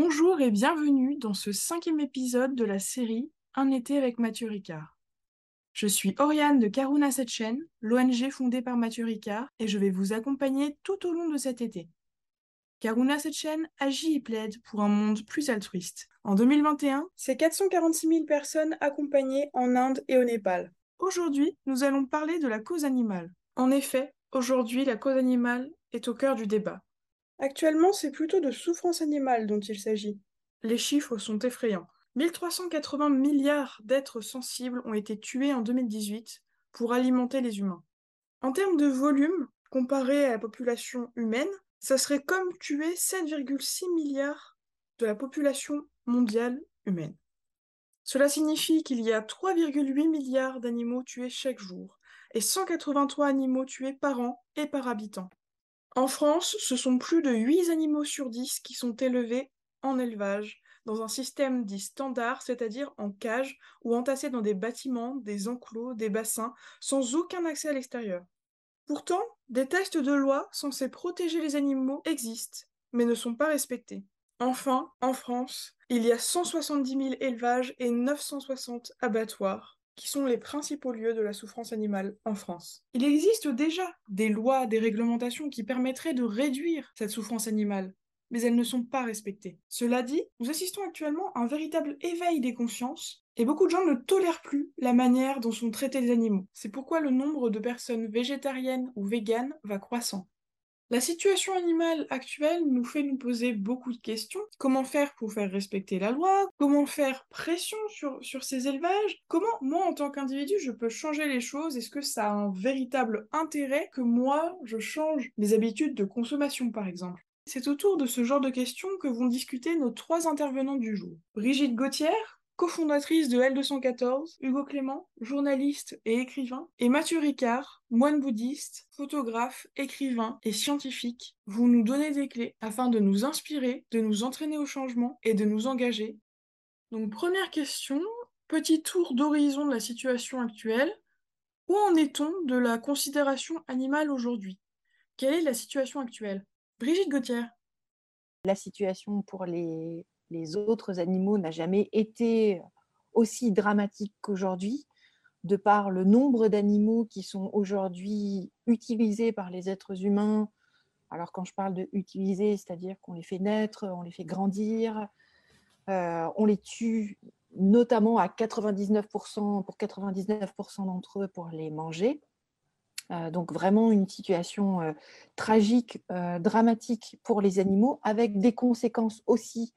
Bonjour et bienvenue dans ce cinquième épisode de la série Un été avec Mathieu Ricard. Je suis Oriane de Karuna Setchen, l'ONG fondée par Mathieu Ricard, et je vais vous accompagner tout au long de cet été. Karuna Setchen agit et plaide pour un monde plus altruiste. En 2021, c'est 446 000 personnes accompagnées en Inde et au Népal. Aujourd'hui, nous allons parler de la cause animale. En effet, aujourd'hui, la cause animale est au cœur du débat. Actuellement, c'est plutôt de souffrance animale dont il s'agit. Les chiffres sont effrayants. 1380 milliards d'êtres sensibles ont été tués en 2018 pour alimenter les humains. En termes de volume, comparé à la population humaine, ça serait comme tuer 7,6 milliards de la population mondiale humaine. Cela signifie qu'il y a 3,8 milliards d'animaux tués chaque jour et 183 animaux tués par an et par habitant. En France, ce sont plus de 8 animaux sur 10 qui sont élevés en élevage, dans un système dit standard, c'est-à-dire en cage ou entassés dans des bâtiments, des enclos, des bassins, sans aucun accès à l'extérieur. Pourtant, des tests de loi censés protéger les animaux existent, mais ne sont pas respectés. Enfin, en France, il y a 170 000 élevages et 960 abattoirs qui sont les principaux lieux de la souffrance animale en France. Il existe déjà des lois, des réglementations qui permettraient de réduire cette souffrance animale, mais elles ne sont pas respectées. Cela dit, nous assistons actuellement à un véritable éveil des consciences, et beaucoup de gens ne tolèrent plus la manière dont sont traités les animaux. C'est pourquoi le nombre de personnes végétariennes ou véganes va croissant. La situation animale actuelle nous fait nous poser beaucoup de questions. Comment faire pour faire respecter la loi? Comment faire pression sur, ces élevages? Comment, moi, en tant qu'individu, je peux changer les choses? Est-ce que ça a un véritable intérêt que moi, je change mes habitudes de consommation, par exemple? C'est autour de ce genre de questions que vont discuter nos trois intervenants du jour. Brigitte Gauthier, cofondatrice de L214, Hugo Clément, journaliste et écrivain, et Mathieu Ricard, moine bouddhiste, photographe, écrivain et scientifique, vont nous donner des clés afin de nous inspirer, de nous entraîner au changement et de nous engager. Donc première question, petit tour d'horizon de la situation actuelle. Où en est-on de la considération animale aujourd'hui? Quelle est la situation actuelle? Brigitte Gauthier. La situation pour les les autres animaux n'a jamais été aussi dramatique qu'aujourd'hui, de par le nombre d'animaux qui sont aujourd'hui utilisés par les êtres humains. Alors quand je parle de utiliser, c'est-à-dire qu'on les fait naître, on les fait grandir, euh, on les tue notamment à 99%, pour 99% d'entre eux pour les manger. Euh, donc vraiment une situation euh, tragique, dramatique pour les animaux, avec des conséquences aussi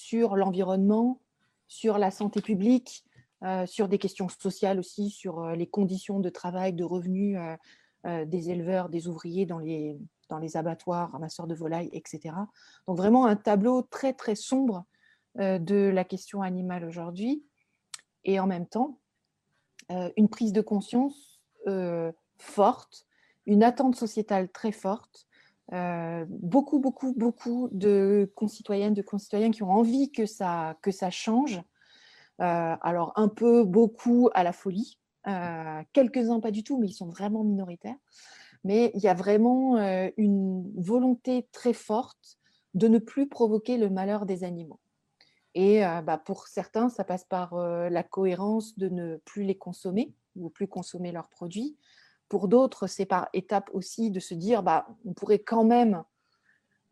sur l'environnement, sur la santé publique, euh, sur des questions sociales aussi, sur euh, les conditions de travail, de revenus euh, des éleveurs, des ouvriers dans les, dans les abattoirs, ramasseurs de volailles, etc. Donc vraiment un tableau très très sombre de la question animale aujourd'hui. Et en même temps, une prise de conscience forte, une attente sociétale très forte euh, beaucoup, beaucoup, beaucoup de concitoyennes, de concitoyens qui ont envie que ça, que ça change. Euh, alors, un peu, beaucoup à la folie. Euh, quelques-uns pas du tout, mais ils sont vraiment minoritaires. Mais il y a vraiment une volonté très forte de ne plus provoquer le malheur des animaux. Et bah, pour certains, ça passe par la cohérence de ne plus les consommer ou plus consommer leurs produits, pour d'autres, c'est par étape aussi de se dire, bah, on pourrait quand même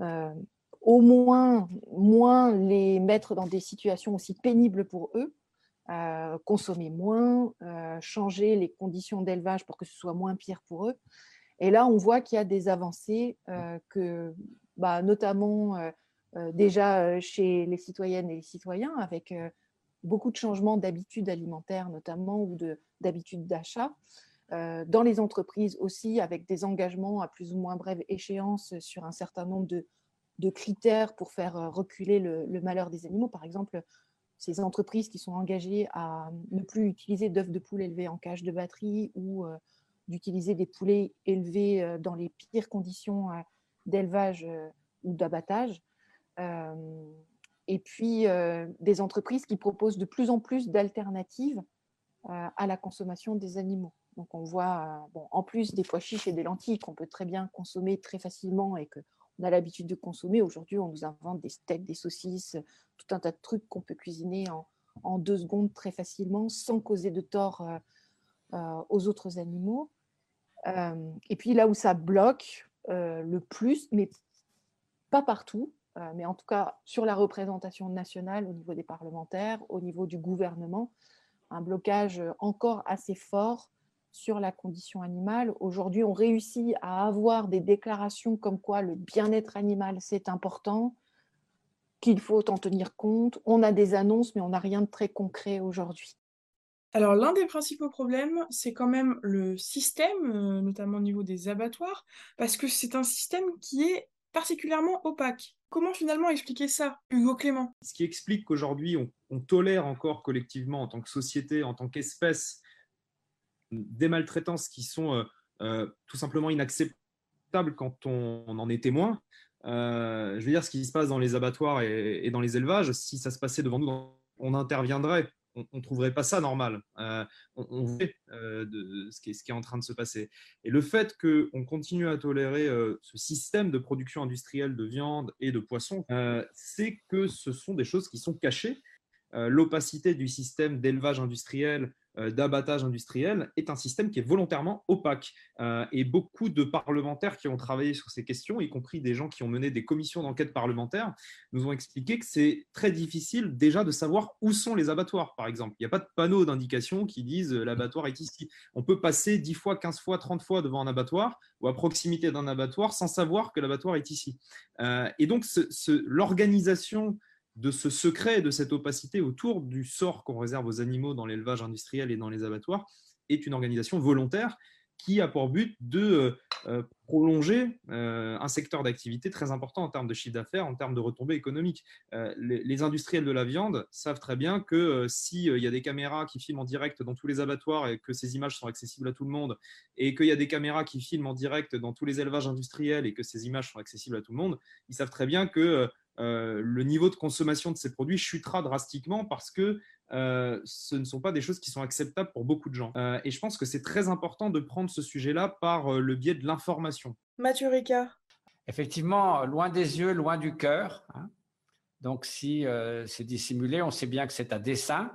euh, au moins moins les mettre dans des situations aussi pénibles pour eux, euh, consommer moins, euh, changer les conditions d'élevage pour que ce soit moins pire pour eux. Et là, on voit qu'il y a des avancées que, bah, notamment déjà chez les citoyennes et les citoyens, avec beaucoup de changements d'habitudes alimentaires notamment ou d'habitudes d'achat. Euh, dans les entreprises aussi, avec des engagements à plus ou moins brève échéance sur un certain nombre de, critères pour faire euh, reculer le, malheur des animaux. Par exemple, ces entreprises qui sont engagées à ne plus utiliser d'œufs de poule élevés en cage de batterie ou euh, d'utiliser des poulets élevés dans les pires conditions d'élevage ou d'abattage. et puis, des entreprises qui proposent de plus en plus d'alternatives à la consommation des animaux. Donc on voit, en plus des pois chiches et des lentilles qu'on peut très bien consommer très facilement et qu'on a l'habitude de consommer. Aujourd'hui, on nous invente des steaks, des saucisses, tout un tas de trucs qu'on peut cuisiner en, deux secondes très facilement sans causer de tort aux autres animaux. et puis là où ça bloque le plus, mais pas partout, mais en tout cas sur la représentation nationale au niveau des parlementaires, au niveau du gouvernement, un blocage encore assez fort sur la condition animale. Aujourd'hui, on réussit à avoir des déclarations comme quoi le bien-être animal, c'est important, qu'il faut en tenir compte. On a des annonces, mais on n'a rien de très concret aujourd'hui. Alors, l'un des principaux problèmes, c'est quand même le système, euh, notamment au niveau des abattoirs, parce que c'est un système qui est particulièrement opaque. Comment finalement expliquer ça, Hugo Clément? Ce qui explique qu'aujourd'hui, on, tolère encore collectivement, en tant que société, en tant qu'espèce, des maltraitances qui sont euh, euh, tout simplement inacceptables quand on, en est témoin. Euh, je veux dire, ce qui se passe dans les abattoirs et, dans les élevages, si ça se passait devant nous, on interviendrait on ne trouverait pas ça normal. On, on voit ce, qui est, en train de se passer. Et le fait qu'on continue à tolérer ce système de production industrielle de viande et de poisson, c'est que ce sont des choses qui sont cachées. L'opacité du système d'élevage industriel euh, d'abattage industriel est un système qui est volontairement opaque. Euh, et beaucoup de parlementaires qui ont travaillé sur ces questions, y compris des gens qui ont mené des commissions d'enquête parlementaires, nous ont expliqué que c'est très difficile déjà de savoir où sont les abattoirs, par exemple. Il n'y a pas de panneau d'indication qui disent euh, l'abattoir est ici. On peut passer 10 fois, 15 fois, 30 fois devant un abattoir ou à proximité d'un abattoir sans savoir que l'abattoir est ici. et donc, l'organisation de ce secret, de cette opacité autour du sort qu'on réserve aux animaux dans l'élevage industriel et dans les abattoirs est une organisation volontaire qui a pour but de euh, euh, prolonger euh, un secteur d'activité très important en termes de chiffre d'affaires, en termes de retombées économiques. les, industriels de la viande savent très bien que s'il y a des caméras qui filment en direct dans tous les abattoirs et que ces images sont accessibles à tout le monde, et qu'il y a des caméras qui filment en direct dans tous les élevages industriels et que ces images sont accessibles à tout le monde, ils savent très bien que euh, le niveau de consommation de ces produits chutera drastiquement parce que euh, ce ne sont pas des choses qui sont acceptables pour beaucoup de gens. Euh, et je pense que c'est très important de prendre ce sujet-là par le biais de l'information. Mathieu Ricard. Effectivement, loin des yeux, loin du cœur. Hein. Donc si c'est dissimulé, on sait bien que c'est à dessein.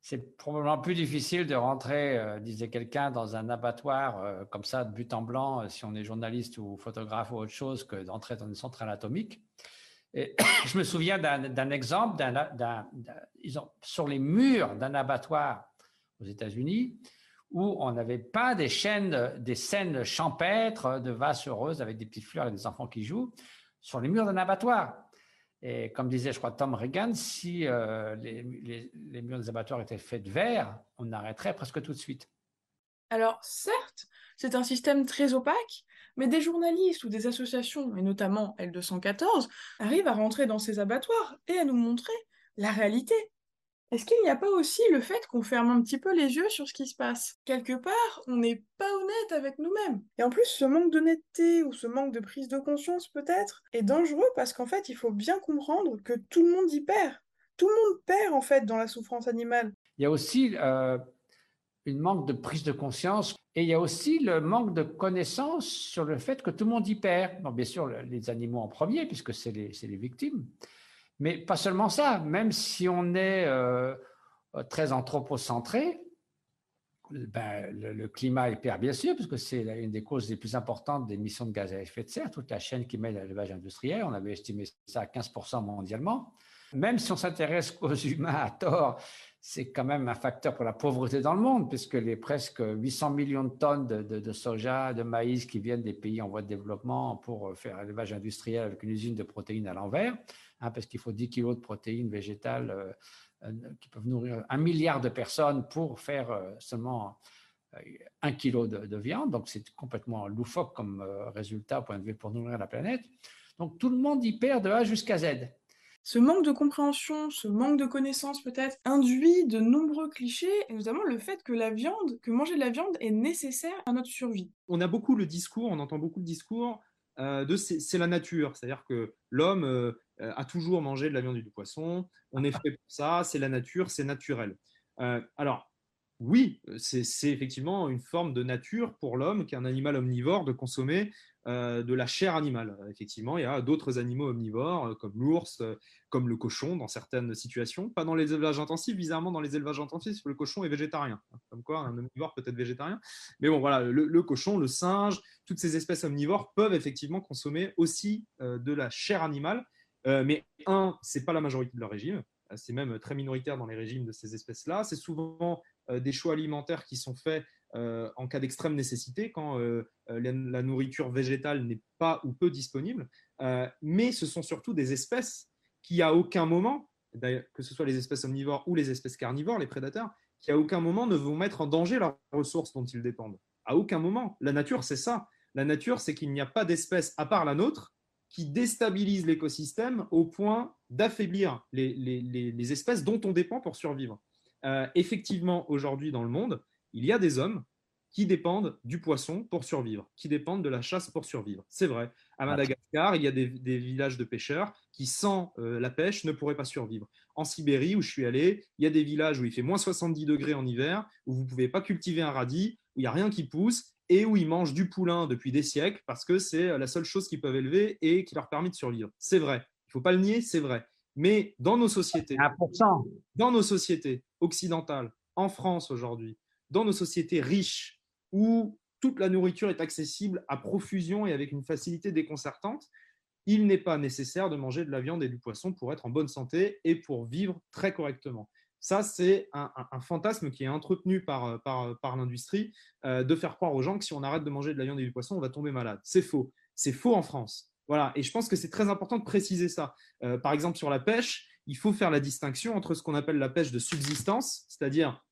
C'est probablement plus difficile de rentrer, disait quelqu'un, dans un abattoir comme ça, de but en blanc, si on est journaliste ou photographe ou autre chose, que d'entrer dans une centrale atomique. Je me souviens d'un exemple, sur les murs d'un abattoir aux États-Unis, où on n'avait pas des, chaînes, des scènes champêtres de vases heureuses avec des petites fleurs et des enfants qui jouent, sur les murs d'un abattoir. Et comme disait, je crois, Tom Reagan, si euh, les, murs des abattoirs étaient faits de verre, on arrêterait presque tout de suite. Alors, certes, c'est un système très opaque, mais des journalistes ou des associations, et notamment L214, arrivent à rentrer dans ces abattoirs et à nous montrer la réalité. Est-ce qu'il n'y a pas aussi le fait qu'on ferme un petit peu les yeux sur ce qui se passe? Quelque part, on n'est pas honnête avec nous-mêmes. Et en plus, ce manque d'honnêteté ou ce manque de prise de conscience peut-être est dangereux parce qu'en fait, il faut bien comprendre que tout le monde y perd. Tout le monde perd en fait dans la souffrance animale. Il y a aussi euh, une manque de prise de conscience et il y a aussi le manque de connaissance sur le fait que tout le monde y perd. bien sûr, les animaux en premier, puisque c'est les, les, victimes, mais pas seulement ça. Même si on est euh, très anthropocentré, ben, le, climat y perd bien sûr, parce que c'est une des causes les plus importantes des émissions de gaz à effet de serre, toute la chaîne qui met l'élevage industriel. On avait estimé ça à 15% mondialement. Même si on s'intéresse aux humains à tort, c'est quand même un facteur pour la pauvreté dans le monde, puisque les presque 800 millions de tonnes de, soja, de maïs qui viennent des pays en voie de développement pour faire élevage industriel avec une usine de protéines à l'envers, hein, parce qu'il faut 10 kilos de protéines végétales euh, euh, qui peuvent nourrir un milliard de personnes pour faire euh, seulement un kilo de, de viande. Donc c'est complètement loufoque comme résultat point de vue pour nourrir la planète. Donc tout le monde y perd de A jusqu'à Z. Ce manque de compréhension, ce manque de connaissances peut-être, induit de nombreux clichés, et notamment le fait que la viande, que manger de la viande est nécessaire à notre survie. On a beaucoup le discours, on entend beaucoup le discours euh, de c'est la nature, c'est-à-dire que l'homme euh, a toujours mangé de la viande et du poisson, on est fait pour ça, c'est la nature, c'est naturel. Euh, alors, oui, c'est effectivement une forme de nature pour l'homme, qui est un animal omnivore, de consommer euh, de la chair animale. Effectivement, il y a d'autres animaux omnivores, euh, comme l'ours, euh, comme le cochon, dans certaines situations. Pas dans les élevages intensifs, bizarrement, dans les élevages intensifs, le cochon est végétarien. Comme quoi, un omnivore peut être végétarien. Mais bon, voilà, le, cochon, le singe, toutes ces espèces omnivores peuvent effectivement consommer aussi de la chair animale. mais un, c'est pas la majorité de leur régime. C'est même très minoritaire dans les régimes de ces espèces-là. C'est souvent des choix alimentaires qui sont faits euh, en cas d'extrême nécessité, quand euh, euh, la, nourriture végétale n'est pas ou peu disponible. mais ce sont surtout des espèces qui, à aucun moment, que ce soit les espèces omnivores ou les espèces carnivores, les prédateurs, qui à aucun moment ne vont mettre en danger leurs ressources dont ils dépendent. À aucun moment. La nature, c'est ça. La nature, c'est qu'il n'y a pas d'espèce à part la nôtre qui déstabilise l'écosystème au point d'affaiblir les, espèces dont on dépend pour survivre. Effectivement, aujourd'hui dans le monde, il y a des hommes qui dépendent du poisson pour survivre, qui dépendent de la chasse pour survivre. C'est vrai. À Madagascar, il y a des, villages de pêcheurs qui, sans euh, la pêche, ne pourraient pas survivre. En Sibérie, où je suis allé, il y a des villages où il fait moins 70 degrés en hiver, où vous ne pouvez pas cultiver un radis, où il n'y a rien qui pousse, et où ils mangent du poulain depuis des siècles, parce que c'est euh, la seule chose qu'ils peuvent élever et qui leur permet de survivre. C'est vrai. Il ne faut pas le nier, c'est vrai. Mais dans nos sociétés, dans nos sociétés occidentales, en France aujourd'hui, dans nos sociétés riches où toute la nourriture est accessible à profusion et avec une facilité déconcertante, il n'est pas nécessaire de manger de la viande et du poisson pour être en bonne santé et pour vivre très correctement. Ça, c'est un, fantasme qui est entretenu par, par, l'industrie euh, de faire croire aux gens que si on arrête de manger de la viande et du poisson, on va tomber malade. C'est faux. C'est faux en France. Voilà. Et je pense que c'est très important de préciser ça. Euh, par exemple, sur la pêche, il faut faire la distinction entre ce qu'on appelle la pêche de subsistance, c'est-à-dire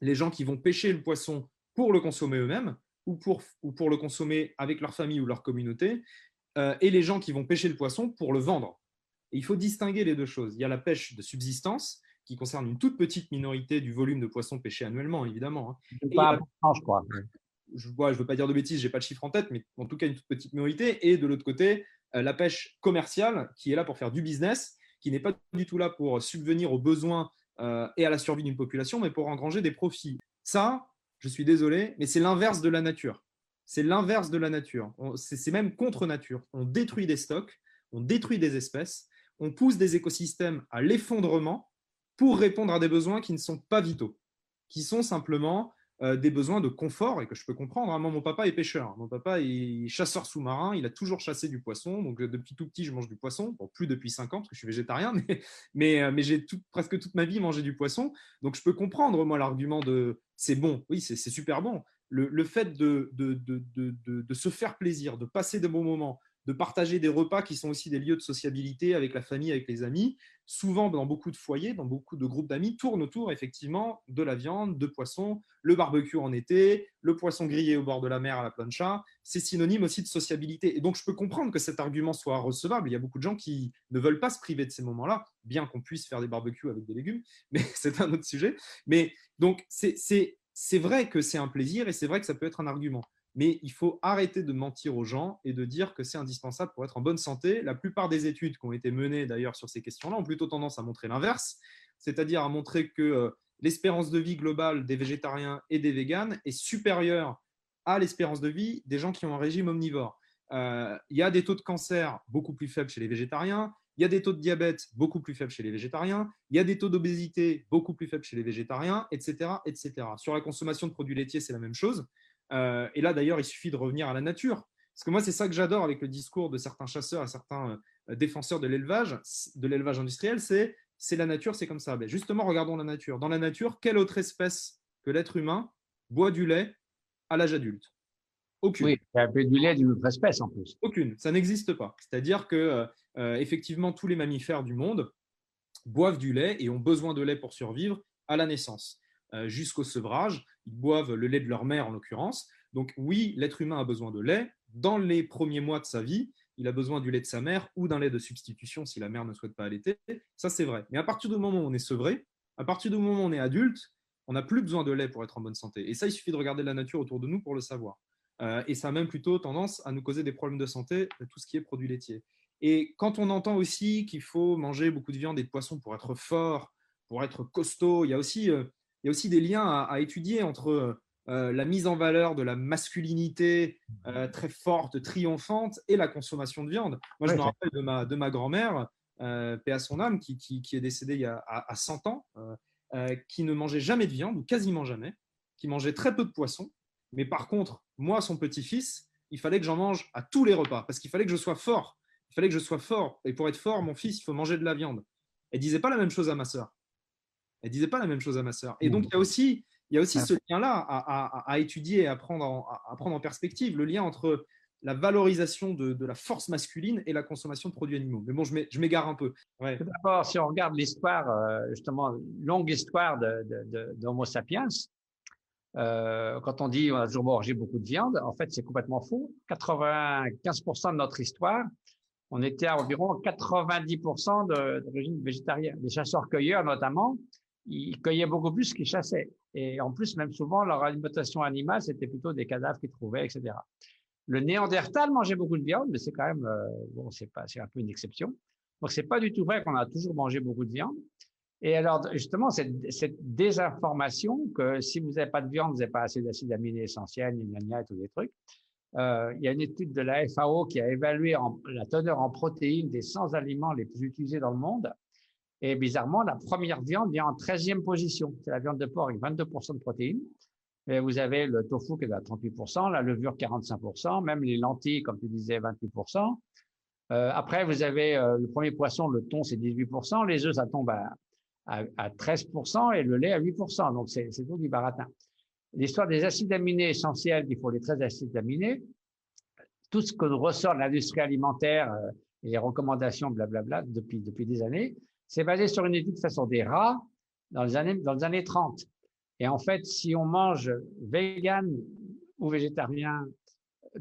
les gens qui vont pêcher le poisson pour le consommer eux-mêmes ou pour, ou pour le consommer avec leur famille ou leur communauté, euh, et les gens qui vont pêcher le poisson pour le vendre. il faut distinguer les deux choses. Il y a la pêche de subsistance, qui concerne une toute petite minorité du volume de poissons pêchés annuellement, évidemment. Hein. Pas je crois. Je ne veux pas dire de bêtises, je n'ai pas de chiffre en tête, mais en tout cas une toute petite minorité. Et de l'autre côté, euh, la pêche commerciale, qui est là pour faire du business, qui n'est pas du tout là pour subvenir aux besoins euh, et à la survie d'une population, mais pour engranger des profits. Ça, je suis désolé, mais c'est l'inverse de la nature. C'est l'inverse de la nature. C'est même contre nature. On détruit des stocks, on détruit des espèces, on pousse des écosystèmes à l'effondrement pour répondre à des besoins qui ne sont pas vitaux, qui sont simplement euh, des besoins de confort et que je peux comprendre. Hein. mon papa est pêcheur. Mon papa est chasseur sous-marin. Il a toujours chassé du poisson. Donc, euh, depuis tout petit, je mange du poisson. Plus depuis 5 ans parce que je suis végétarien, mais, mais, euh, j'ai presque toute ma vie mangé du poisson. Donc, je peux comprendre, moi, l'argument de c'est bon. Oui, c'est super bon. Le, fait de, de, de, de, se faire plaisir, de passer de bons moments, de partager des repas qui sont aussi des lieux de sociabilité avec la famille, avec les amis. Souvent, dans beaucoup de foyers, dans beaucoup de groupes d'amis, tournent autour effectivement de la viande, de poisson, le barbecue en été, le poisson grillé au bord de la mer à la plancha. C'est synonyme aussi de sociabilité. Et donc, je peux comprendre que cet argument soit recevable. Il y a beaucoup de gens qui ne veulent pas se priver de ces moments-là, bien qu'on puisse faire des barbecues avec des légumes, mais c'est un autre sujet. Mais donc, c'est vrai que c'est un plaisir et c'est vrai que ça peut être un argument mais il faut arrêter de mentir aux gens et de dire que c'est indispensable pour être en bonne santé. La plupart des études qui ont été menées d'ailleurs sur ces questions-là ont plutôt tendance à montrer l'inverse, c'est-à-dire à montrer que euh, l'espérance de vie globale des végétariens et des véganes est supérieure à l'espérance de vie des gens qui ont un régime omnivore. Euh, il y a des taux de cancer beaucoup plus faibles chez les végétariens, il y a des taux de diabète beaucoup plus faibles chez les végétariens, il y a des taux d'obésité beaucoup plus faibles chez les végétariens, etc., etc. Sur la consommation de produits laitiers, c'est la même chose. Euh, et là, d'ailleurs, il suffit de revenir à la nature. Parce que moi, c'est ça que j'adore avec le discours de certains chasseurs et certains euh, défenseurs de l'élevage, de l'élevage industriel, c'est c'est la nature, c'est comme ça. Ben, justement, regardons la nature. Dans la nature, quelle autre espèce que l'être humain boit du lait à l'âge adulte? Aucune. Oui, peu du lait d'une autre espèce en plus. Aucune, ça n'existe pas. C'est-à-dire que euh, effectivement, tous les mammifères du monde boivent du lait et ont besoin de lait pour survivre à la naissance. Euh, jusqu'au sevrage. Ils boivent le lait de leur mère en l'occurrence. Donc oui, l'être humain a besoin de lait. Dans les premiers mois de sa vie, il a besoin du lait de sa mère ou d'un lait de substitution si la mère ne souhaite pas allaiter. Ça, c'est vrai. Mais à partir du moment où on est sevré, à partir du moment où on est adulte, on n'a plus besoin de lait pour être en bonne santé. Et ça, il suffit de regarder la nature autour de nous pour le savoir. Euh, et ça a même plutôt tendance à nous causer des problèmes de santé, tout ce qui est produits laitiers. Et quand on entend aussi qu'il faut manger beaucoup de viande et de poisson pour être fort, pour être costaud, il y a aussi euh, il y a aussi des liens à, étudier entre euh, la mise en valeur de la masculinité euh, très forte, triomphante, et la consommation de viande. Moi, je me rappelle de ma, de ma grand-mère, euh, paix à son âme, qui, qui, est décédée il y a à, 100 ans, qui ne mangeait jamais de viande, ou quasiment jamais, qui mangeait très peu de poisson. Mais par contre, moi, son petit-fils, il fallait que j'en mange à tous les repas, parce qu'il fallait que je sois fort. Il fallait que je sois fort. Et pour être fort, mon fils, il faut manger de la viande. Elle disait pas la même chose à ma sœur. Elle disait pas la même chose à ma sœur. Et donc, il y a aussi, il y a aussi ce lien-là à, étudier et à prendre, en, à prendre en perspective, le lien entre la valorisation de, la force masculine et la consommation de produits animaux. Mais bon, je m'égare un peu. D'abord, si on regarde l'histoire, euh, justement, longue histoire d'Homo sapiens, euh, quand on dit on a toujours mangé beaucoup de viande, en fait, c'est complètement faux. 95% de notre histoire, on était à environ 90% d'origine végétarienne. Les chasseurs-cueilleurs, notamment, ils cueillaient beaucoup plus qu'ils chassaient. Et en plus, même souvent, leur alimentation animale, c'était plutôt des cadavres qu'ils trouvaient, etc. Le Néandertal mangeait beaucoup de viande, mais c'est quand même, euh, bon, c'est pas, c'est un peu une exception. Donc, c'est pas du tout vrai qu'on a toujours mangé beaucoup de viande. Et alors, justement, cette, désinformation que si vous n'avez pas de viande, vous n'avez pas assez d'acides aminés essentiels, gna, et tous les trucs. Euh, il y a une étude de la FAO qui a évalué la teneur en protéines des 100 aliments les plus utilisés dans le monde. Et bizarrement, la première viande vient en 13e position. C'est la viande de porc avec 22% de protéines. Vous avez le tofu qui est à 38%, la levure 45%, même les lentilles, comme tu disais, 28%. Euh, après, vous avez euh, le premier poisson, le thon, c'est 18%. Les œufs, ça tombe à, à, 13% et le lait à 8%. Donc, c'est tout du baratin. L'histoire des acides aminés essentiels, il faut les 13 acides aminés. Tout ce que ressort l'industrie alimentaire euh, et les recommandations, blablabla, depuis, depuis des années, c'est basé sur une étude façon des rats dans les années, dans les années 30. Et en fait, si on mange vegan ou végétarien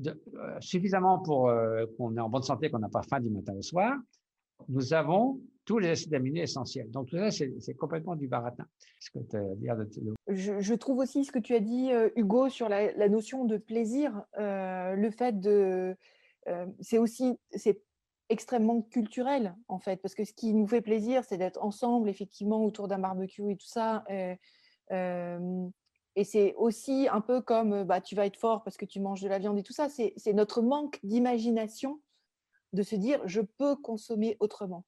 euh, suffisamment pour euh, qu'on est en bonne santé, qu'on n'a pas faim du matin au soir, nous avons tous les acides aminés essentiels. Donc tout ça, c'est complètement du baratin. Je, trouve aussi ce que tu as dit, euh, Hugo, sur la, la notion de plaisir, le fait de... c'est aussi, c'est extrêmement culturel en fait, parce que ce qui nous fait plaisir, c'est d'être ensemble effectivement autour d'un barbecue et tout ça. Euh, euh, et c'est aussi un peu comme bah, tu vas être fort parce que tu manges de la viande et tout ça. C'est notre manque d'imagination de se dire je peux consommer autrement.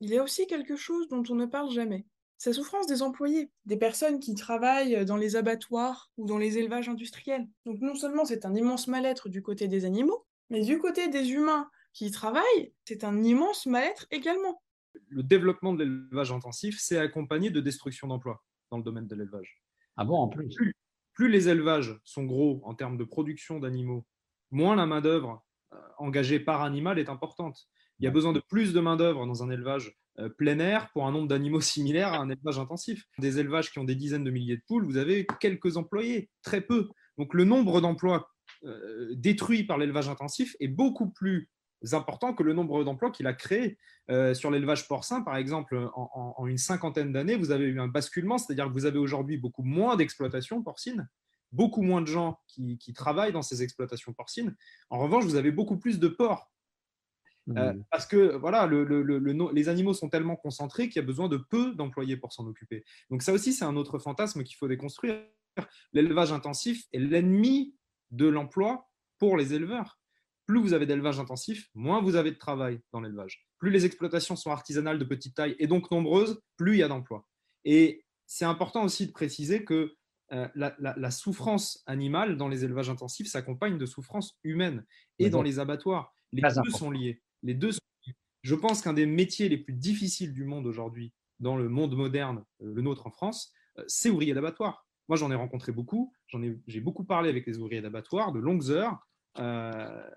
Il y a aussi quelque chose dont on ne parle jamais. C'est la souffrance des employés, des personnes qui travaillent dans les abattoirs ou dans les élevages industriels. Donc non seulement c'est un immense mal-être du côté des animaux, mais du côté des humains qui travaillent, c'est un immense mal-être également. Le développement de l'élevage intensif, c'est accompagné de destruction d'emplois dans le domaine de l'élevage. Ah bon, en plus plus, les élevages sont gros en termes de production d'animaux, moins la main-d'œuvre euh, engagée par animal est importante. Il y a besoin de plus de main-d'œuvre dans un élevage euh, plein air pour un nombre d'animaux similaire à un élevage intensif. Des élevages qui ont des dizaines de milliers de poules, vous avez quelques employés, très peu. Donc le nombre d'emplois euh, détruits par l'élevage intensif est beaucoup plus important que le nombre d'emplois qu'il a créés. Euh, sur l'élevage porcin, par exemple, en, une cinquantaine d'années, vous avez eu un basculement, c'est-à-dire que vous avez aujourd'hui beaucoup moins d'exploitations porcines, beaucoup moins de gens qui, travaillent dans ces exploitations porcines. En revanche, vous avez beaucoup plus de porcs. Euh, parce que voilà, les animaux sont tellement concentrés qu'il y a besoin de peu d'employés pour s'en occuper. Donc ça aussi, c'est un autre fantasme qu'il faut déconstruire. L'élevage intensif est l'ennemi de l'emploi pour les éleveurs plus vous avez d'élevage intensif, moins vous avez de travail dans l'élevage. Plus les exploitations sont artisanales de petite taille et donc nombreuses, plus il y a d'emplois. Et c'est important aussi de préciser que euh, la, souffrance animale dans les élevages intensifs s'accompagne de souffrance humaine et dans les abattoirs. Les deux sont liés. Les deux Je pense qu'un des métiers les plus difficiles du monde aujourd'hui, dans le monde moderne, euh, le nôtre en France, euh, c'est ouvrier d'abattoir. Moi, j'en ai rencontré beaucoup. J'en ai, j'ai beaucoup parlé avec les ouvriers d'abattoir, de longues heures. Euh,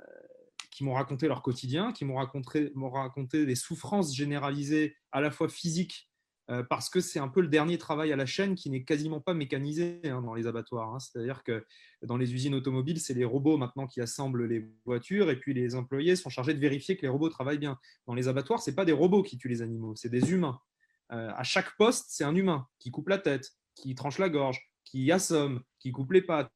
qui m'ont raconté leur quotidien, qui m'ont raconté, raconté des souffrances généralisées à la fois physiques, euh, parce que c'est un peu le dernier travail à la chaîne qui n'est quasiment pas mécanisé hein, dans les abattoirs. Hein. C'est-à-dire que dans les usines automobiles, c'est les robots maintenant qui assemblent les voitures, et puis les employés sont chargés de vérifier que les robots travaillent bien. Dans les abattoirs, ce n'est pas des robots qui tuent les animaux, c'est des humains. Euh, à chaque poste, c'est un humain qui coupe la tête, qui tranche la gorge, qui assomme, qui coupe les pattes,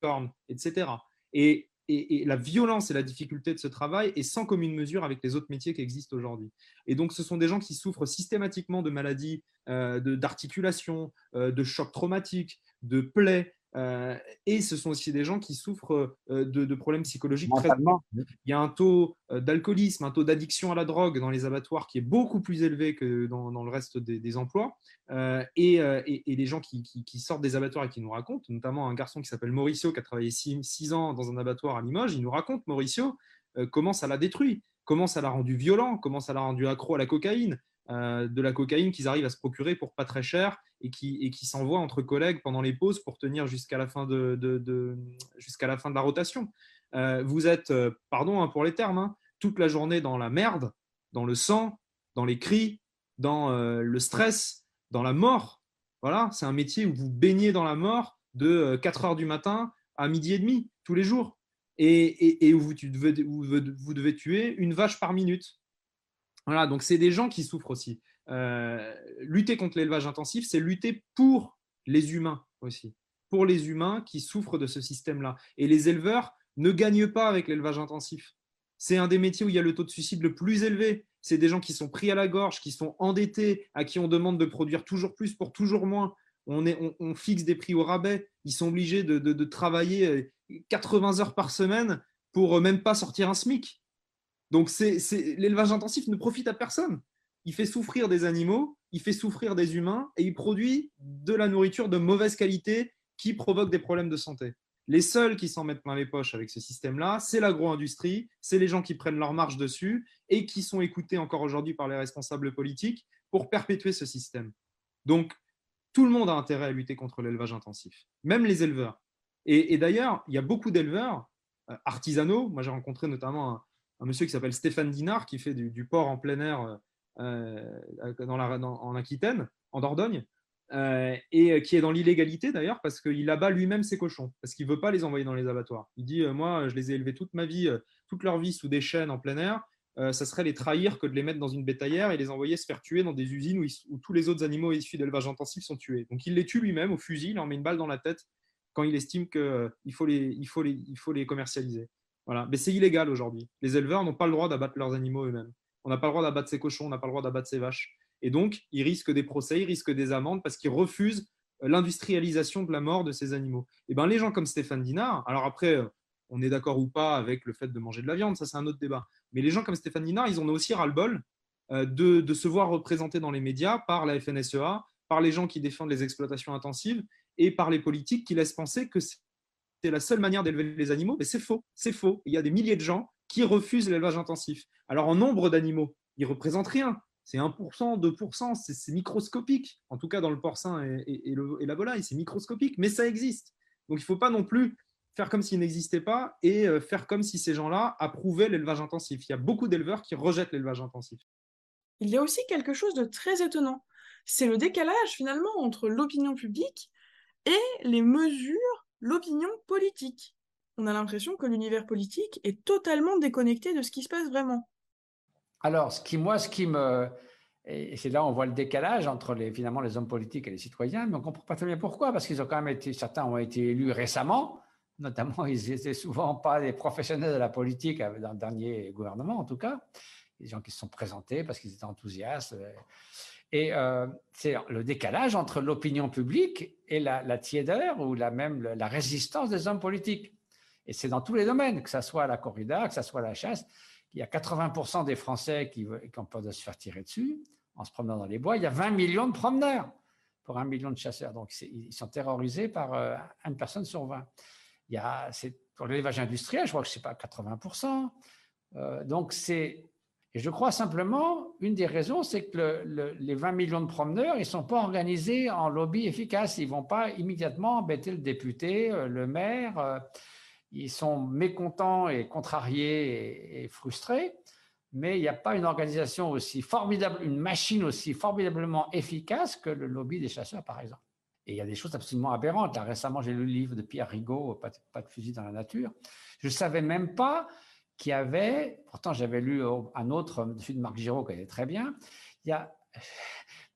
cornes, etc. Et et, la violence et la difficulté de ce travail est sans commune mesure avec les autres métiers qui existent aujourd'hui. Et donc, ce sont des gens qui souffrent systématiquement de maladies euh, d'articulation, euh, de chocs traumatiques, de plaies, euh, et ce sont aussi des gens qui souffrent euh, de, problèmes psychologiques très Il y a un taux euh, d'alcoolisme, un taux d'addiction à la drogue dans les abattoirs qui est beaucoup plus élevé que dans, le reste des, emplois. et, les gens qui, sortent des abattoirs et qui nous racontent, notamment un garçon qui s'appelle Mauricio, qui a travaillé six, ans dans un abattoir à Limoges, il nous raconte, Mauricio, comment ça l'a détruit, comment ça l'a rendu violent, comment ça l'a rendu accro à la cocaïne, de la cocaïne qu'ils arrivent à se procurer pour pas très cher et qui, et qui s'envoient entre collègues pendant les pauses pour tenir jusqu'à la, fin de, la fin de la rotation. Euh, vous êtes, euh, pardon hein, pour les termes, hein, toute la journée dans la merde, dans le sang, dans les cris, dans euh, le stress, dans la mort. Voilà, c'est un métier où vous baignez dans la mort de 4 heures du matin à midi et demi tous les jours et, et, où, vous, vous devez tuer une vache par minute. Voilà, donc c'est des gens qui souffrent aussi. Euh, lutter contre l'élevage intensif, c'est lutter pour les humains aussi, pour les humains qui souffrent de ce système-là. Et les éleveurs ne gagnent pas avec l'élevage intensif. C'est un des métiers où il y a le taux de suicide le plus élevé. C'est des gens qui sont pris à la gorge, qui sont endettés, à qui on demande de produire toujours plus pour toujours moins. On, fixe des prix au rabais. Ils sont obligés de, de, de, travailler 80 euh, heures par semaine pour euh, même pas sortir un SMIC. Donc l'élevage intensif ne profite à personne il fait souffrir des animaux, il fait souffrir des humains et il produit de la nourriture de mauvaise qualité qui provoque des problèmes de santé. Les seuls qui s'en mettent plein les poches avec ce système-là, c'est l'agro-industrie, c'est les gens qui prennent leur marge dessus et qui sont écoutés encore aujourd'hui par les responsables politiques pour perpétuer ce système. Donc, tout le monde a intérêt à lutter contre l'élevage intensif, même les éleveurs. Et, d'ailleurs, il y a beaucoup d'éleveurs euh, artisanaux. Moi, j'ai rencontré notamment un, monsieur qui s'appelle Stéphane Dinard, qui fait du, du porc en plein air euh, euh, dans la, en Aquitaine, en Dordogne, euh, et qui est dans l'illégalité d'ailleurs parce qu'il abat lui-même ses cochons, parce qu'il ne veut pas les envoyer dans les abattoirs. Il dit, moi, je les ai élevés toute ma vie, toute leur vie sous des chaînes en plein air, ça serait les trahir que de les mettre dans une bétaillère et les envoyer se faire tuer dans des usines où, tous les autres animaux issus d'élevage intensif sont tués. Donc il les tue lui-même au fusil, il en met une balle dans la tête quand il estime qu'il faut, faut, faut les commercialiser. Voilà. Mais c'est illégal aujourd'hui. Les éleveurs n'ont pas le droit d'abattre leurs animaux eux-mêmes on n'a pas le droit d'abattre ses cochons, on n'a pas le droit d'abattre ses vaches. Et donc, ils risquent des procès, ils risquent des amendes parce qu'ils refusent euh, l'industrialisation de la mort de ces animaux. Et bien, les gens comme Stéphane Dinard, alors après, euh, on est d'accord ou pas avec le fait de manger de la viande, ça c'est un autre débat. Mais les gens comme Stéphane Dinard, ils ont aussi ras-le-bol euh, de, se voir représentés dans les médias par la FNSEA, par les gens qui défendent les exploitations intensives et par les politiques qui laissent penser que c'est la seule manière d'élever les animaux. Mais c'est faux, c'est faux. Il y a des milliers de gens qui refusent l'élevage intensif. Alors en nombre d'animaux, ils ne représentent rien. C'est 1%, 2%, c'est microscopique. En tout cas, dans le porcin et, la volaille, c'est microscopique, mais ça existe. Donc il ne faut pas non plus faire comme s'il n'existait pas et euh, faire comme si ces gens-là approuvaient l'élevage intensif. Il y a beaucoup d'éleveurs qui rejettent l'élevage intensif. Il y a aussi quelque chose de très étonnant. C'est le décalage finalement entre l'opinion publique et les mesures, l'opinion politique on a l'impression que l'univers politique est totalement déconnecté de ce qui se passe vraiment. Alors, ce qui, moi, ce qui me. Et c'est là où on voit le décalage entre les, finalement les hommes politiques et les citoyens, mais on ne comprend pas très bien pourquoi, parce qu'ils ont quand même été, certains ont été élus récemment, notamment ils n'étaient souvent pas des professionnels de la politique dans le dernier gouvernement en tout cas, des gens qui se sont présentés parce qu'ils étaient enthousiastes. Et euh, c'est le décalage entre l'opinion publique et la, tiédeur ou la même la résistance des hommes politiques. Et c'est dans tous les domaines, que ce soit la corrida, que ce soit la chasse. Il y a 80% des Français qui, qui ont peur de se faire tirer dessus en se promenant dans les bois. Il y a 20 millions de promeneurs pour un million de chasseurs. Donc, ils sont terrorisés par euh, une personne sur 20. Il y a, pour l'élevage industriel, je crois que ce n'est pas 80%. Euh, donc, c'est. Et je crois simplement, une des raisons, c'est que les 20 millions de promeneurs, ils ne sont pas organisés en lobby efficace. Ils ne vont pas immédiatement embêter le député, euh, le maire ils sont mécontents et contrariés et, frustrés, mais il n'y a pas une organisation aussi formidable, une machine aussi formidablement efficace que le lobby des chasseurs, par exemple. Et il y a des choses absolument aberrantes. Là, récemment, j'ai lu le livre de Pierre Rigaud, pas de, fusil dans la nature. Je ne savais même pas qu'il y avait, pourtant j'avais lu un autre, celui de Marc Giraud, qui est très bien, il y a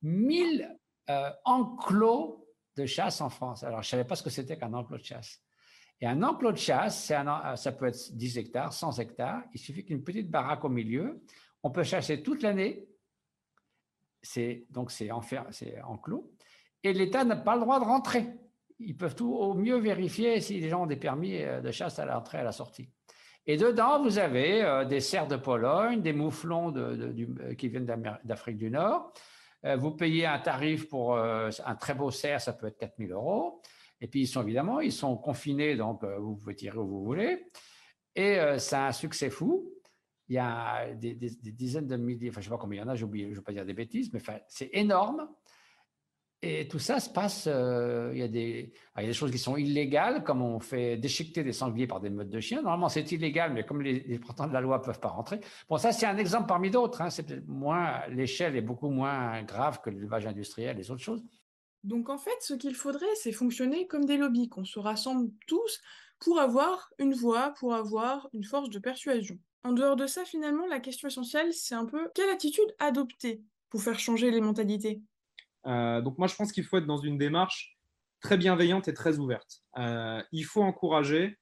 1000 euh, enclos de chasse en France. Alors, je savais pas ce que c'était qu'un enclos de chasse. Et un enclos de chasse, ça peut être 10 hectares, 100 hectares. Il suffit qu'une petite baraque au milieu. On peut chasser toute l'année. donc c'est enclos. Et l'État n'a pas le droit de rentrer. Ils peuvent tout au mieux vérifier si les gens ont des permis euh, de chasse à l'entrée et à la sortie. Et dedans, vous avez euh, des cerfs de Pologne, des mouflons euh, qui viennent d'Afrique du Nord. vous payez un tarif pour un très beau cerf, ça peut être 4000 euros. Et puis, ils sont évidemment, ils sont confinés, donc vous pouvez tirer où vous voulez. Et c'est un succès fou. Il y a des, dizaines de milliers, enfin, je ne sais pas combien il y en a, je ne veux pas dire des bêtises, mais c'est énorme. Et tout ça se passe, euh, il, y a des, choses qui sont illégales, comme on fait déchiqueter des sangliers par des meutes de chiens. Normalement, c'est illégal, mais comme les, les portants de la loi peuvent pas rentrer. Bon, ça, c'est un exemple parmi d'autres. Hein. C'est moins, l'échelle est beaucoup moins grave que l'élevage industriel et les autres choses. Donc, en fait, ce qu'il faudrait, c'est fonctionner comme des lobbies, qu'on se rassemble tous pour avoir une voix, pour avoir une force de persuasion. En dehors de ça, finalement, la question essentielle, c'est un peu quelle attitude adopter pour faire changer les mentalités? Donc moi, je pense qu'il faut être dans une démarche très bienveillante et très ouverte. Euh, il faut encourager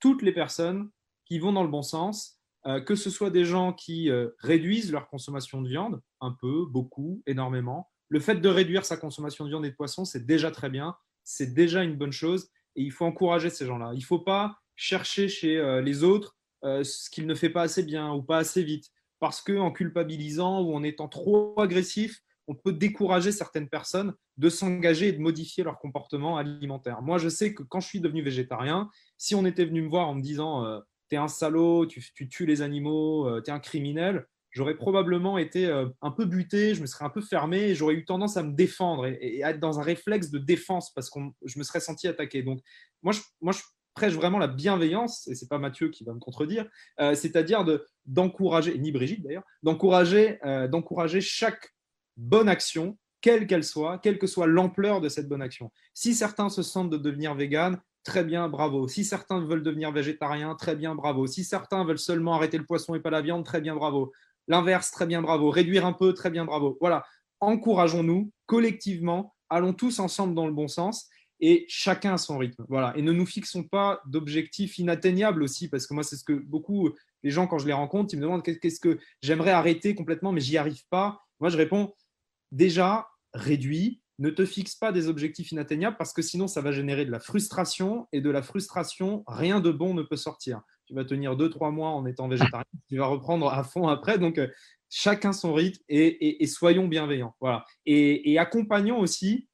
toutes les personnes qui vont dans le bon sens, euh, que ce soit des gens qui réduisent leur consommation de viande, un peu, beaucoup, énormément. Le fait de réduire sa consommation de viande et de poisson, c'est déjà très bien, c'est déjà une bonne chose, et il faut encourager ces gens-là. Il ne faut pas chercher chez les autres ce qu'ils ne fait pas assez bien ou pas assez vite, parce qu'en culpabilisant ou en étant trop agressif, on peut décourager certaines personnes de s'engager et de modifier leur comportement alimentaire. Moi, je sais que quand je suis devenu végétarien, si on était venu me voir en me disant euh, T'es un salaud, tu, tues les animaux, euh, t'es un criminel, j'aurais probablement été euh, un peu buté, je me serais un peu fermé j'aurais eu tendance à me défendre et, à être dans un réflexe de défense parce que je me serais senti attaqué. Donc, moi, je, moi, je prêche vraiment la bienveillance, et c'est pas Mathieu qui va me contredire, c'est-à-dire d'encourager, ni Brigitte d'ailleurs, d'encourager, d'encourager chaque bonne action, quelle qu'elle soit, quelle que soit l'ampleur de cette bonne action. Si certains se sentent de devenir vegan, très bien, bravo. Si certains veulent devenir végétariens, très bien, bravo. Si certains veulent seulement arrêter le poisson et pas la viande, très bien, bravo. L'inverse, très bien, bravo. Réduire un peu, très bien, bravo. Voilà, encourageons-nous collectivement, allons tous ensemble dans le bon sens et chacun à son rythme. Voilà, et ne nous fixons pas d'objectifs inatteignables aussi, parce que moi, c'est ce que beaucoup, les gens, quand je les rencontre, ils me demandent qu'est-ce que j'aimerais arrêter complètement, mais j'y arrive pas. Moi, je réponds, déjà réduit. Ne te fixe pas des objectifs inatteignables parce que sinon, ça va générer de la frustration et de la frustration, rien de bon ne peut sortir. Tu vas tenir deux, trois mois en étant végétarien, tu vas reprendre à fond après. Donc, euh, chacun son rythme et, soyons bienveillants. Voilà. Et, accompagnons aussi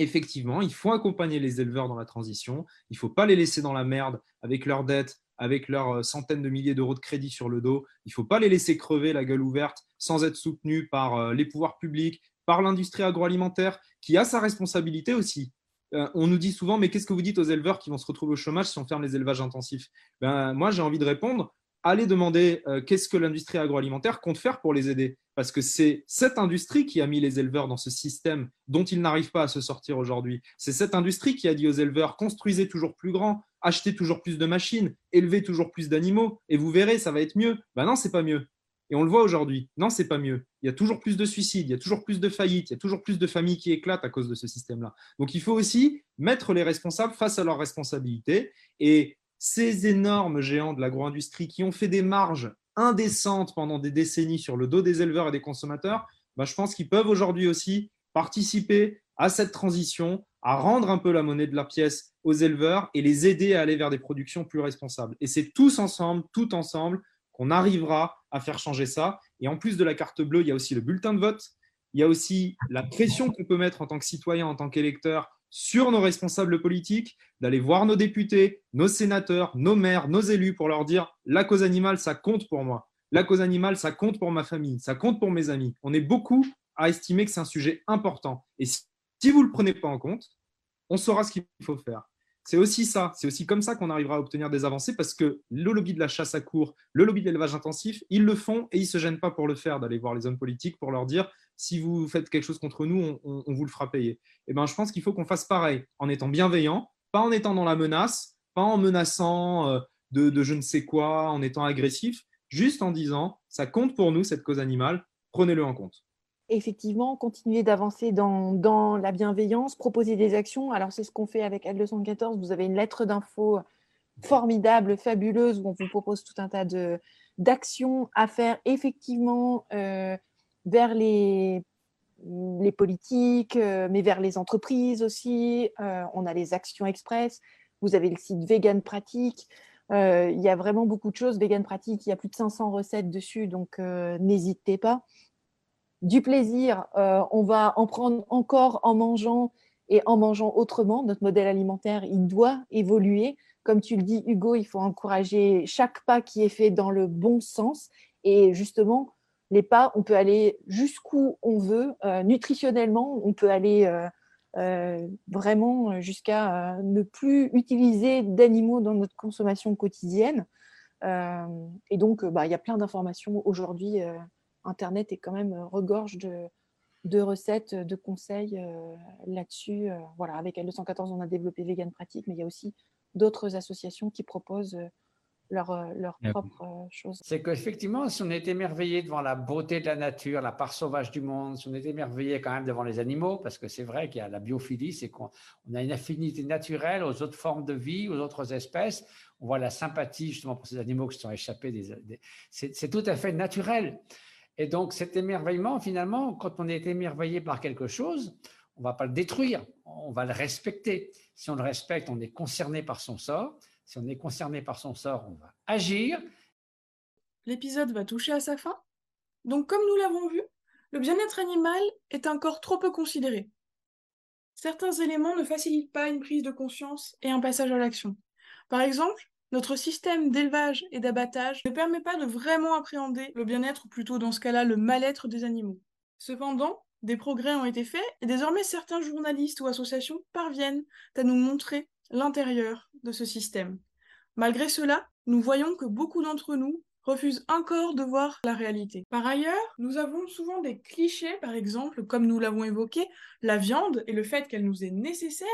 effectivement, il faut accompagner les éleveurs dans la transition. Il ne faut pas les laisser dans la merde avec leurs dettes, avec leurs euh, centaines de milliers d'euros de crédit sur le dos. Il ne faut pas les laisser crever la gueule ouverte sans être soutenus par euh, les pouvoirs publics, par l'industrie agroalimentaire, qui a sa responsabilité aussi. Euh, on nous dit souvent, mais qu'est-ce que vous dites aux éleveurs qui vont se retrouver au chômage si on ferme les élevages intensifs? Ben, Moi, j'ai envie de répondre, allez demander euh, qu'est-ce que l'industrie agroalimentaire compte faire pour les aider? Parce que c'est cette industrie qui a mis les éleveurs dans ce système dont ils n'arrivent pas à se sortir aujourd'hui. C'est cette industrie qui a dit aux éleveurs, construisez toujours plus grand, achetez toujours plus de machines, élevez toujours plus d'animaux, et vous verrez, ça va être mieux. Ben non, c'est pas mieux. Et on le voit aujourd'hui. Non, c'est pas mieux. Il y a toujours plus de suicides, il y a toujours plus de faillites, il y a toujours plus de familles qui éclatent à cause de ce système-là. Donc il faut aussi mettre les responsables face à leurs responsabilités. Et ces énormes géants de l'agro-industrie qui ont fait des marges indécentes pendant des décennies sur le dos des éleveurs et des consommateurs, bah, je pense qu'ils peuvent aujourd'hui aussi participer à cette transition, à rendre un peu la monnaie de la pièce aux éleveurs et les aider à aller vers des productions plus responsables. Et c'est tous ensemble, tout ensemble, qu'on arrivera à faire changer ça. Et en plus de la carte bleue, il y a aussi le bulletin de vote. Il y a aussi la pression qu'on peut mettre en tant que citoyen, en tant qu'électeur, sur nos responsables politiques, d'aller voir nos députés, nos sénateurs, nos maires, nos élus pour leur dire la cause animale, ça compte pour moi. La cause animale, ça compte pour ma famille, ça compte pour mes amis. On est beaucoup à estimer que c'est un sujet important. Et si vous ne le prenez pas en compte, on saura ce qu'il faut faire. C'est aussi ça, c'est aussi comme ça qu'on arrivera à obtenir des avancées parce que le lobby de la chasse à court, le lobby de l'élevage intensif, ils le font et ils ne se gênent pas pour le faire, d'aller voir les hommes politiques pour leur dire si vous faites quelque chose contre nous, on, vous le fera payer. Et eh ben, je pense qu'il faut qu'on fasse pareil en étant bienveillant, pas en étant dans la menace, pas en menaçant euh, de, je ne sais quoi, en étant agressif, juste en disant ça compte pour nous cette cause animale, prenez-le en compte effectivement, continuer d'avancer dans, la bienveillance, proposer des actions. Alors, c'est ce qu'on fait avec L214. Vous avez une lettre d'info formidable, fabuleuse, où on vous propose tout un tas d'actions à faire effectivement vers les, les politiques, mais vers les entreprises aussi. on a les actions express. Vous avez le site Vegan Pratique. il y a vraiment beaucoup de choses. Vegan Pratique, il y a plus de 500 recettes dessus, donc n'hésitez pas. Du plaisir, on va en prendre encore en mangeant et en mangeant autrement. Notre modèle alimentaire, il doit évoluer. Comme tu le dis, Hugo, il faut encourager chaque pas qui est fait dans le bon sens. Et justement, les pas, on peut aller jusqu'où on veut. Euh, nutritionnellement, on peut aller euh, euh, vraiment jusqu'à ne plus utiliser d'animaux dans notre consommation quotidienne. et donc, bah, il y a plein d'informations aujourd'hui. Internet est quand même regorge de, recettes, de conseils là-dessus. voilà, avec L214, on a développé Vegan Pratique, mais il y a aussi d'autres associations qui proposent leur, euh, leur propre euh, chose. C'est qu'effectivement, si on est émerveillé devant la beauté de la nature, la part sauvage du monde, si on est émerveillé quand même devant les animaux, parce que c'est vrai qu'il y a la biophilie, c'est qu'on a une affinité naturelle aux autres formes de vie, aux autres espèces. On voit la sympathie justement pour ces animaux qui se sont échappés. Des, c'est tout à fait naturel. Et donc cet émerveillement, finalement, quand on est émerveillé par quelque chose, on ne va pas le détruire, on va le respecter. Si on le respecte, on est concerné par son sort si on est concerné par son sort, on va agir. L'épisode va toucher à sa fin. Donc comme nous l'avons vu, le bien-être animal est encore trop peu considéré. Certains éléments ne facilitent pas une prise de conscience et un passage à l'action. Par exemple, notre système d'élevage et d'abattage ne permet pas de vraiment appréhender le bien-être, ou plutôt dans ce cas-là le mal-être des animaux. Cependant, des progrès ont été faits et désormais certains journalistes ou associations parviennent à nous montrer l'intérieur de ce système. Malgré cela, nous voyons que beaucoup d'entre nous refusent encore de voir la réalité. Par ailleurs, nous avons souvent des clichés, par exemple, comme nous l'avons évoqué, la viande et le fait qu'elle nous est nécessaire,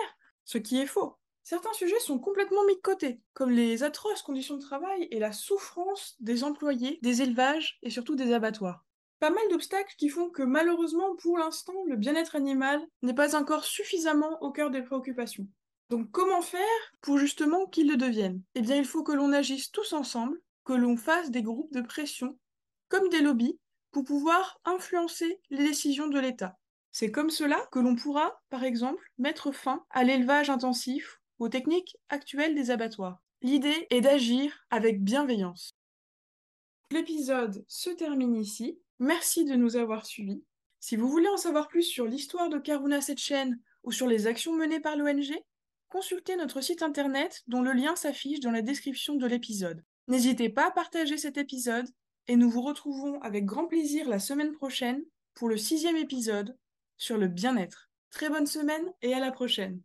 ce qui est faux. Certains sujets sont complètement mis de côté, comme les atroces conditions de travail et la souffrance des employés, des élevages et surtout des abattoirs. Pas mal d'obstacles qui font que malheureusement pour l'instant le bien-être animal n'est pas encore suffisamment au cœur des préoccupations. Donc comment faire pour justement qu'ils le deviennent? Eh bien il faut que l'on agisse tous ensemble, que l'on fasse des groupes de pression, comme des lobbies, pour pouvoir influencer les décisions de l'État. C'est comme cela que l'on pourra, par exemple, mettre fin à l'élevage intensif, aux techniques actuelles des abattoirs. L'idée est d'agir avec bienveillance. L'épisode se termine ici. Merci de nous avoir suivis. Si vous voulez en savoir plus sur l'histoire de Karuna chaîne ou sur les actions menées par l'ONG, consultez notre site internet dont le lien s'affiche dans la description de l'épisode. N'hésitez pas à partager cet épisode et nous vous retrouvons avec grand plaisir la semaine prochaine pour le sixième épisode sur le bien-être. Très bonne semaine et à la prochaine.